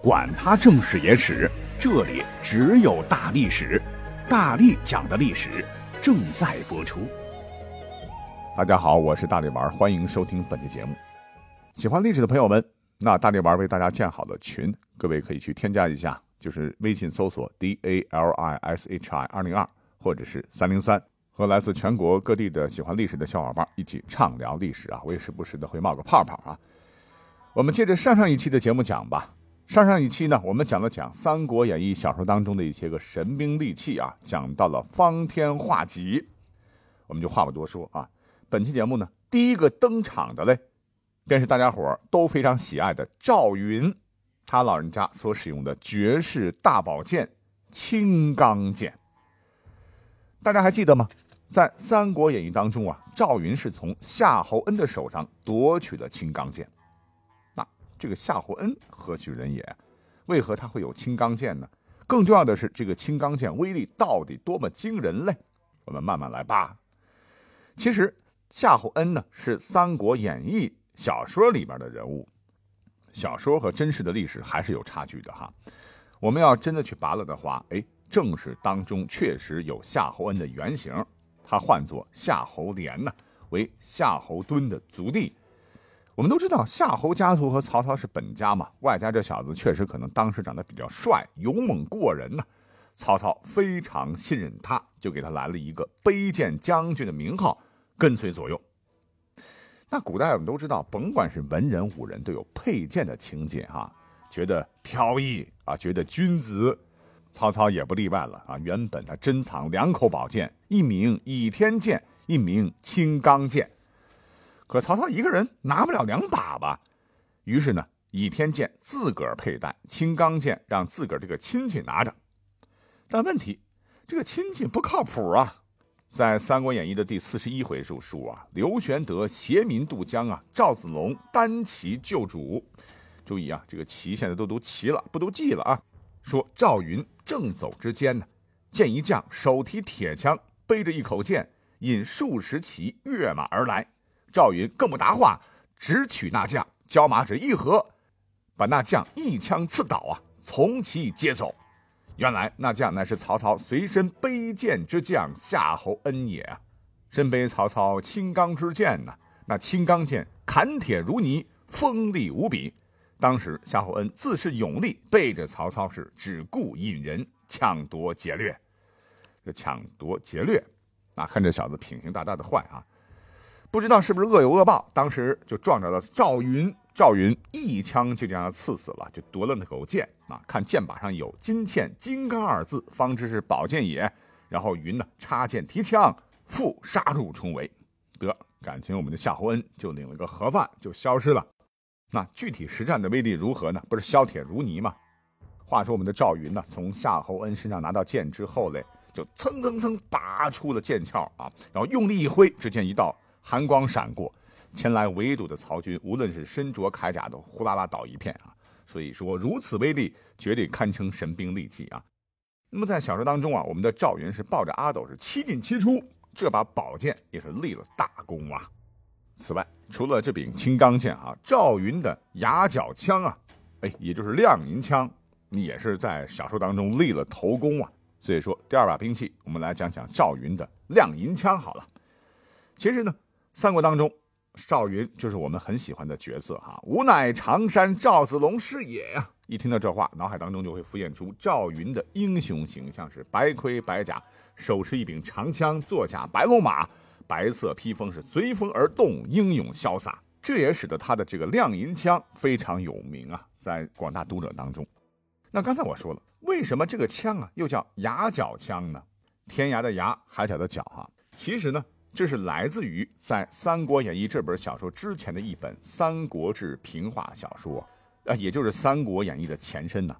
管他正史野史，这里只有大历史，大力讲的历史正在播出。大家好，我是大力丸，欢迎收听本期节目。喜欢历史的朋友们，那大力丸为大家建好了群，各位可以去添加一下，就是微信搜索 D A L I S H I 二零二或者是三零三，和来自全国各地的喜欢历史的小伙伴一起畅聊历史啊！我也时不时的会冒个泡泡啊。我们接着上上一期的节目讲吧。上上一期呢，我们讲了讲《三国演义》小说当中的一些个神兵利器啊，讲到了方天画戟，我们就话不多说啊。本期节目呢，第一个登场的嘞，便是大家伙都非常喜爱的赵云，他老人家所使用的绝世大宝剑青钢剑。大家还记得吗？在《三国演义》当中啊，赵云是从夏侯恩的手上夺取了青钢剑。这个夏侯恩何许人也？为何他会有青钢剑呢？更重要的是，这个青钢剑威力到底多么惊人嘞？我们慢慢来吧。其实夏侯恩呢是《三国演义》小说里边的人物，小说和真实的历史还是有差距的哈。我们要真的去拔了的话，哎，正史当中确实有夏侯恩的原型，他唤作夏侯廉呢，为夏侯惇的族弟。我们都知道夏侯家族和曹操是本家嘛，外加这小子确实可能当时长得比较帅，勇猛过人呢。曹操非常信任他，就给他来了一个卑贱将军的名号，跟随左右。那古代我们都知道，甭管是文人武人，都有佩剑的情节哈，觉得飘逸啊，觉得君子。曹操也不例外了啊，原本他珍藏两口宝剑，一名倚天剑，一名青钢剑。可曹操一个人拿不了两把吧，于是呢，倚天剑自个儿佩戴，青钢剑让自个儿这个亲戚拿着。但问题，这个亲戚不靠谱啊！在《三国演义》的第四十一回书说啊，刘玄德携民渡江啊，赵子龙单骑救主。注意啊，这个骑现在都读骑了，不读记了啊。说赵云正走之间呢，见一将手提铁枪，背着一口剑，引数十骑跃马而来。赵云更不答话，直取那将，交马只一合，把那将一枪刺倒啊，从其接走。原来那将乃是曹操随身背剑之将夏侯恩也，身背曹操青钢之剑呢。那青钢剑砍铁如泥，锋利无比。当时夏侯恩自恃勇力，背着曹操是只顾引人抢夺劫掠。这抢夺劫掠，啊看这小子品行大大的坏啊！不知道是不是恶有恶报，当时就撞着了赵云，赵云一枪就将他刺死了，就夺了那口剑啊！看剑把上有“金嵌金刚”二字，方知是宝剑也。然后云呢插剑提枪，复杀入重围。得，感情我们的夏侯恩就领了个盒饭，就消失了。那具体实战的威力如何呢？不是削铁如泥吗？话说我们的赵云呢，从夏侯恩身上拿到剑之后嘞，就蹭蹭蹭拔出了剑鞘啊，然后用力一挥，只见一道。寒光闪过，前来围堵的曹军，无论是身着铠甲，都呼啦啦倒一片啊！所以说，如此威力，绝对堪称神兵利器啊！那么在小说当中啊，我们的赵云是抱着阿斗是七进七出，这把宝剑也是立了大功啊！此外，除了这柄青钢剑啊，赵云的牙角枪啊，哎，也就是亮银枪，也是在小说当中立了头功啊！所以说，第二把兵器，我们来讲讲赵云的亮银枪好了。其实呢。三国当中，赵云就是我们很喜欢的角色哈。吾乃常山赵子龙是也呀！一听到这话，脑海当中就会浮现出赵云的英雄形象，是白盔白甲，手持一柄长枪，坐下白龙马，白色披风是随风而动，英勇潇洒。这也使得他的这个亮银枪非常有名啊，在广大读者当中。那刚才我说了，为什么这个枪啊又叫牙角枪呢？天涯的牙，海角的角哈。其实呢。这是来自于在《三国演义》这本小说之前的一本《三国志》平话小说，啊，也就是《三国演义》的前身呢。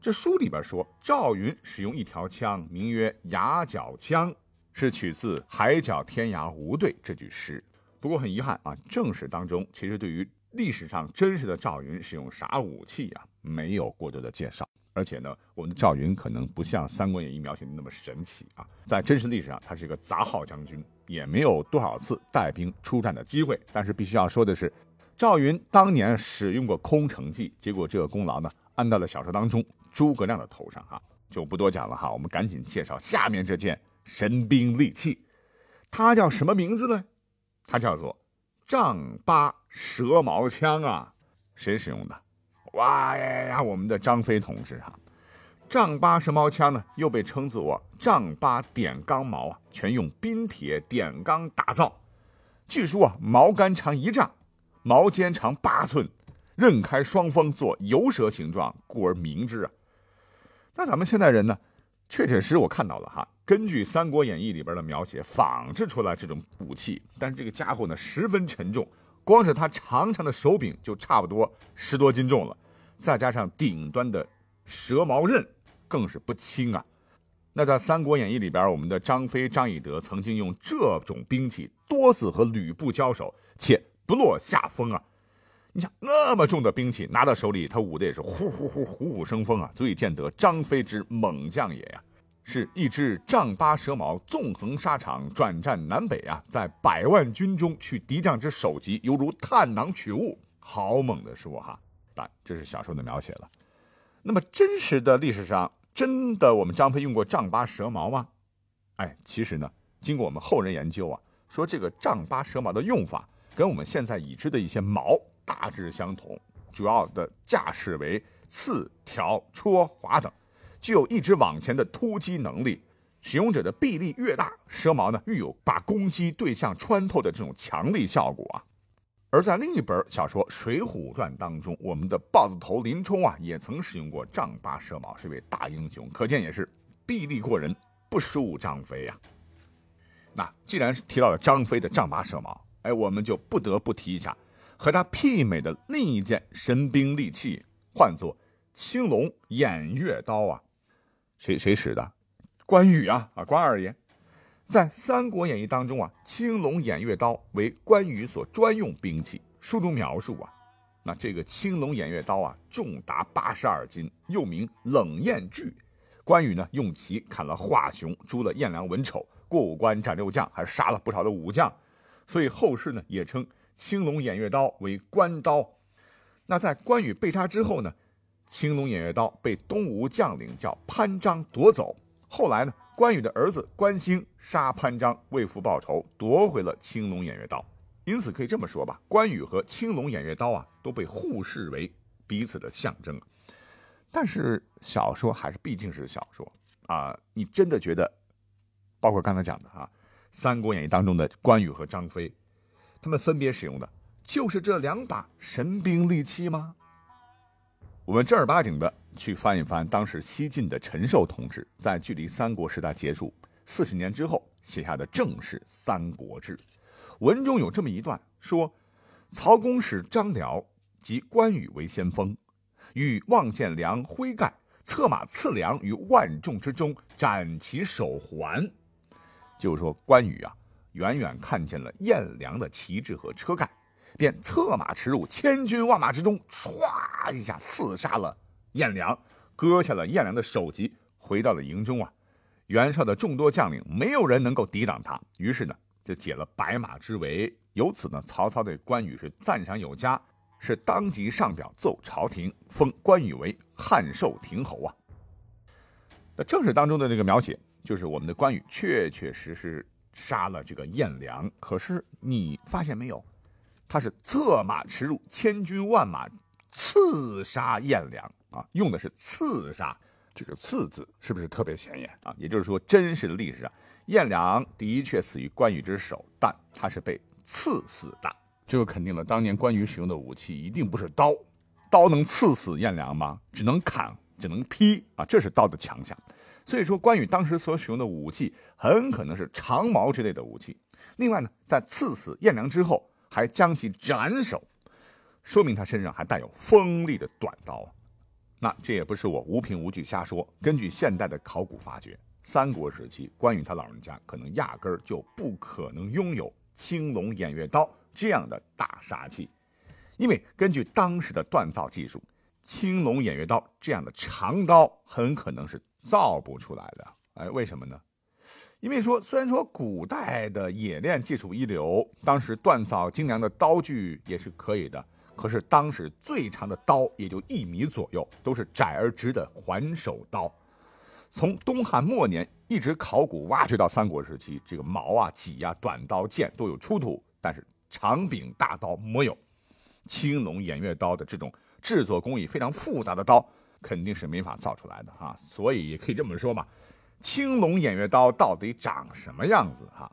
这书里边说，赵云使用一条枪，名曰牙角枪，是取自“海角天涯无对”这句诗。不过很遗憾啊，正史当中其实对于历史上真实的赵云使用啥武器啊，没有过多的介绍。而且呢，我们的赵云可能不像《三国演义》描写的那么神奇啊，在真实历史上，他是一个杂号将军，也没有多少次带兵出战的机会。但是必须要说的是，赵云当年使用过空城计，结果这个功劳呢，安到了小说当中诸葛亮的头上哈，就不多讲了哈。我们赶紧介绍下面这件神兵利器，它叫什么名字呢？它叫做丈八蛇矛枪啊！谁使用的？哇呀呀，我们的张飞同志哈！丈八蛇矛枪呢，又被称作丈八点钢矛啊，全用冰铁点钢打造。据说啊，矛杆长一丈。矛尖长八寸，刃开双锋做游蛇形状，故而名之啊。那咱们现代人呢，确确实实我看到了哈，根据《三国演义》里边的描写仿制出来这种武器，但是这个家伙呢十分沉重，光是它长长的手柄就差不多十多斤重了，再加上顶端的蛇矛刃，更是不轻啊。那在《三国演义》里边，我们的张飞、张翼德曾经用这种兵器多次和吕布交手，且。不落下风啊！你想那么重的兵器拿到手里，他舞的也是呼呼呼虎虎生风啊，足以见得张飞之猛将也呀！是一支丈八蛇矛，纵横沙场，转战南北啊，在百万军中去敌将之首级，犹如探囊取物，好猛的说哈！但这是小说的描写了。那么真实的历史上，真的我们张飞用过丈八蛇矛吗？哎，其实呢，经过我们后人研究啊，说这个丈八蛇矛的用法。跟我们现在已知的一些矛大致相同，主要的架势为刺、挑、戳、划等，具有一直往前的突击能力。使用者的臂力越大，蛇矛呢愈有把攻击对象穿透的这种强力效果啊。而在另一本小说《水浒传》当中，我们的豹子头林冲啊也曾使用过丈八蛇矛，是一位大英雄，可见也是臂力过人，不输张飞呀。那既然是提到了张飞的丈八蛇矛。哎，我们就不得不提一下和他媲美的另一件神兵利器，唤作青龙偃月刀啊！谁谁使的？关羽啊！啊，关二爷，在《三国演义》当中啊，青龙偃月刀为关羽所专用兵器。书中描述啊，那这个青龙偃月刀啊，重达八十二斤，又名冷艳锯。关羽呢，用其砍了华雄，诛了颜良文丑，过五关斩六将，还杀了不少的武将。所以后世呢也称青龙偃月刀为关刀。那在关羽被杀之后呢，青龙偃月刀被东吴将领叫潘璋夺走。后来呢，关羽的儿子关兴杀潘璋，为父报仇，夺回了青龙偃月刀。因此可以这么说吧，关羽和青龙偃月刀啊都被互视为彼此的象征。但是小说还是毕竟是小说啊，你真的觉得，包括刚才讲的啊。《三国演义》当中的关羽和张飞，他们分别使用的就是这两把神兵利器吗？我们正儿八经的去翻一翻当时西晋的陈寿同志在距离三国时代结束四十年之后写下的正史《三国志》，文中有这么一段说：“曹公使张辽及关羽为先锋，与望见良挥盖，策马刺良于万众之中，斩其手环。”就是说，关羽啊，远远看见了燕良的旗帜和车盖，便策马驰入千军万马之中，唰一下刺杀了颜良，割下了颜良的首级，回到了营中啊。袁绍的众多将领没有人能够抵挡他，于是呢，就解了白马之围。由此呢，曹操对关羽是赞赏有加，是当即上表奏朝廷，封关羽为汉寿亭侯啊。那正史当中的这个描写。就是我们的关羽确确实实杀了这个颜良，可是你发现没有，他是策马驰入千军万马，刺杀颜良啊，用的是刺杀这个“刺”字，是不是特别显眼啊？也就是说，真实的历史上，颜良的确死于关羽之手，但他是被刺死的。这就肯定了当年关羽使用的武器一定不是刀，刀能刺死颜良吗？只能砍，只能劈啊，这是刀的强项。所以说，关羽当时所使用的武器很可能是长矛之类的武器。另外呢，在刺死颜良之后，还将其斩首，说明他身上还带有锋利的短刀。那这也不是我无凭无据瞎说。根据现代的考古发掘，三国时期关羽他老人家可能压根儿就不可能拥有青龙偃月刀这样的大杀器，因为根据当时的锻造技术，青龙偃月刀这样的长刀很可能是。造不出来的，哎，为什么呢？因为说虽然说古代的冶炼技术一流，当时锻造精良的刀具也是可以的，可是当时最长的刀也就一米左右，都是窄而直的环手刀。从东汉末年一直考古挖掘到三国时期，这个矛啊、戟啊、短刀、剑都有出土，但是长柄大刀没有。青龙偃月刀的这种制作工艺非常复杂的刀，肯定是没法造出来的啊。所以也可以这么说嘛，青龙偃月刀到底长什么样子哈？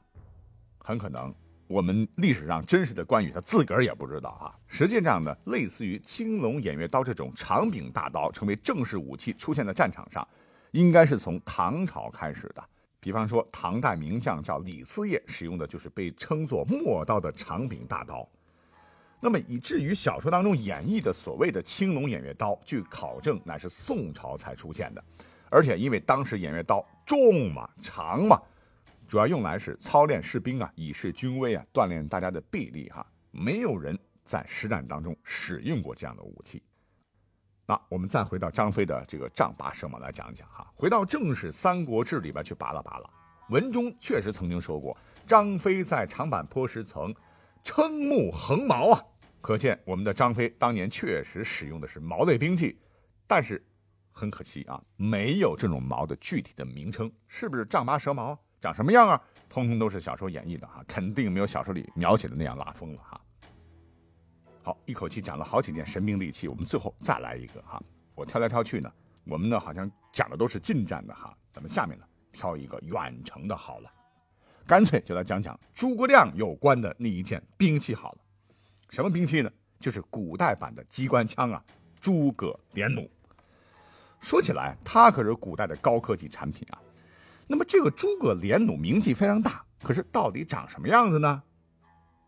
很可能我们历史上真实的关羽他自个儿也不知道哈。实际上呢，类似于青龙偃月刀这种长柄大刀成为正式武器出现在战场上。应该是从唐朝开始的，比方说唐代名将叫李嗣业，使用的就是被称作陌刀的长柄大刀。那么以至于小说当中演绎的所谓的青龙偃月刀，据考证乃是宋朝才出现的，而且因为当时偃月刀重嘛、长嘛，主要用来是操练士兵啊，以示军威啊，锻炼大家的臂力哈，没有人在实战当中使用过这样的武器。那我们再回到张飞的这个丈八蛇矛来讲讲哈，回到正史《三国志》里边去扒拉扒拉，文中确实曾经说过，张飞在长坂坡时曾瞠目横矛啊，可见我们的张飞当年确实使用的是矛类兵器，但是很可惜啊，没有这种毛的具体的名称，是不是丈八蛇矛，长什么样啊？通通都是小说演绎的哈，肯定没有小说里描写的那样拉风了哈。好，一口气讲了好几件神兵利器，我们最后再来一个哈。我挑来挑去呢，我们呢好像讲的都是近战的哈，咱们下面呢挑一个远程的好了，干脆就来讲讲诸葛亮有关的那一件兵器好了。什么兵器呢？就是古代版的机关枪啊，诸葛连弩。说起来，它可是古代的高科技产品啊。那么这个诸葛连弩名气非常大，可是到底长什么样子呢？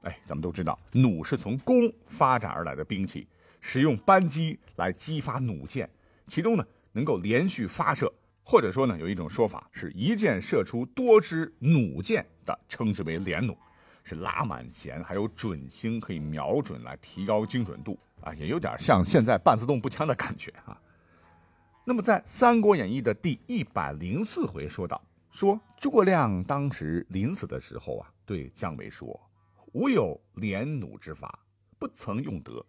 哎，咱们都知道，弩是从弓发展而来的兵器，使用扳机来激发弩箭，其中呢能够连续发射，或者说呢有一种说法是一箭射出多支弩箭的，称之为连弩，是拉满弦，还有准星可以瞄准来提高精准度啊，也有点像现在半自动步枪的感觉啊。那么在《三国演义》的第一百零四回说道，说诸葛亮当时临死的时候啊，对姜维说。吾有连弩之法，不曾用得。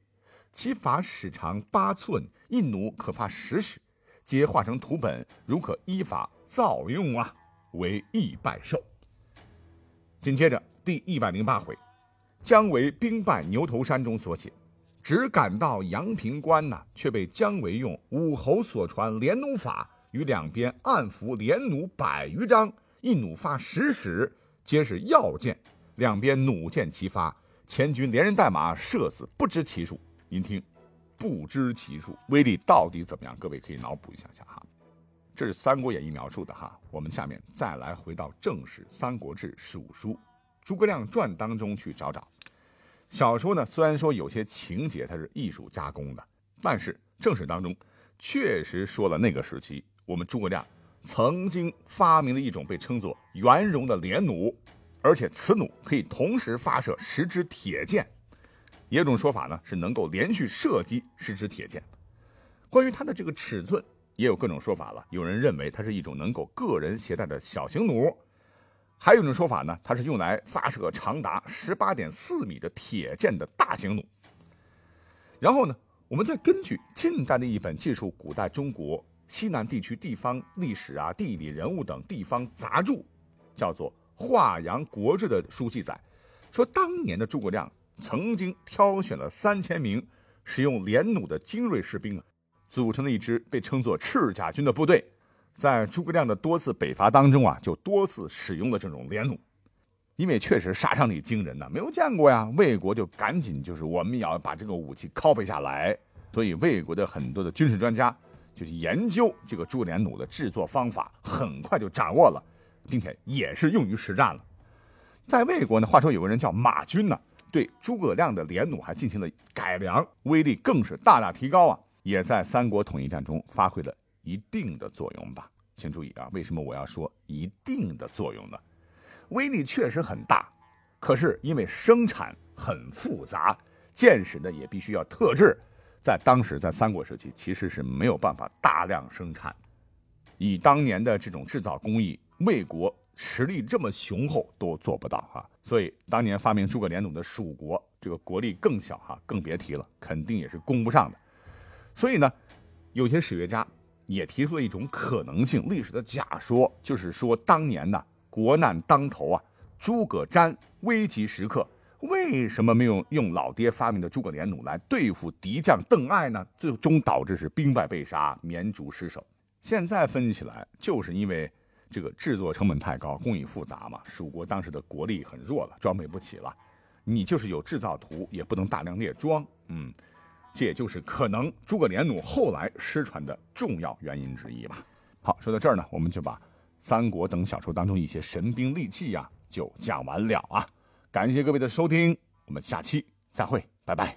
其法始长八寸，一弩可发十矢，皆画成图本，如可依法造用啊，为义拜寿。紧接着第一百零八回，姜维兵败牛头山中所写，只赶到阳平关呐，却被姜维用武侯所传连弩法，与两边暗伏连弩百余张，一弩发十矢，皆是要箭。两边弩箭齐发，前军连人带马射死不知其数。您听，不知其数，威力到底怎么样？各位可以脑补一下下哈。这是《三国演义》描述的哈。我们下面再来回到正史《三国志·蜀书·诸葛亮传》当中去找找。小说呢，虽然说有些情节它是艺术加工的，但是正史当中确实说了那个时期，我们诸葛亮曾经发明了一种被称作圆融的连弩。而且此弩可以同时发射十支铁箭，也有种说法呢是能够连续射击十支铁箭。关于它的这个尺寸，也有各种说法了。有人认为它是一种能够个人携带的小型弩，还有一种说法呢，它是用来发射长达十八点四米的铁箭的大型弩。然后呢，我们再根据近代的一本记述古代中国西南地区地方历史啊、地理人物等地方杂著，叫做。《华阳国志》的书记载，说当年的诸葛亮曾经挑选了三千名使用连弩的精锐士兵啊，组成了一支被称作赤甲军的部队。在诸葛亮的多次北伐当中啊，就多次使用了这种连弩，因为确实杀伤力惊人呐，没有见过呀。魏国就赶紧就是我们也要把这个武器拷贝下来，所以魏国的很多的军事专家就去研究这个诸葛连弩的制作方法，很快就掌握了。并且也是用于实战了。在魏国呢，话说有个人叫马军呢，对诸葛亮的连弩还进行了改良，威力更是大大提高啊！也在三国统一战中发挥了一定的作用吧。请注意啊，为什么我要说一定的作用呢？威力确实很大，可是因为生产很复杂，箭矢呢也必须要特制，在当时在三国时期其实是没有办法大量生产。以当年的这种制造工艺。魏国实力这么雄厚都做不到啊。所以当年发明诸葛连弩的蜀国，这个国力更小哈，更别提了，肯定也是攻不上的。所以呢，有些史学家也提出了一种可能性，历史的假说，就是说当年呢国难当头啊，诸葛瞻危急时刻。为什么没有用老爹发明的诸葛连弩来对付敌将邓艾呢？最终导致是兵败被杀，绵竹失守。现在分析起来，就是因为这个制作成本太高，工艺复杂嘛。蜀国当时的国力很弱了，装备不起了。你就是有制造图，也不能大量列装。嗯，这也就是可能诸葛连弩后来失传的重要原因之一吧。好，说到这儿呢，我们就把三国等小说当中一些神兵利器呀，就讲完了啊。感谢各位的收听，我们下期再会，拜拜。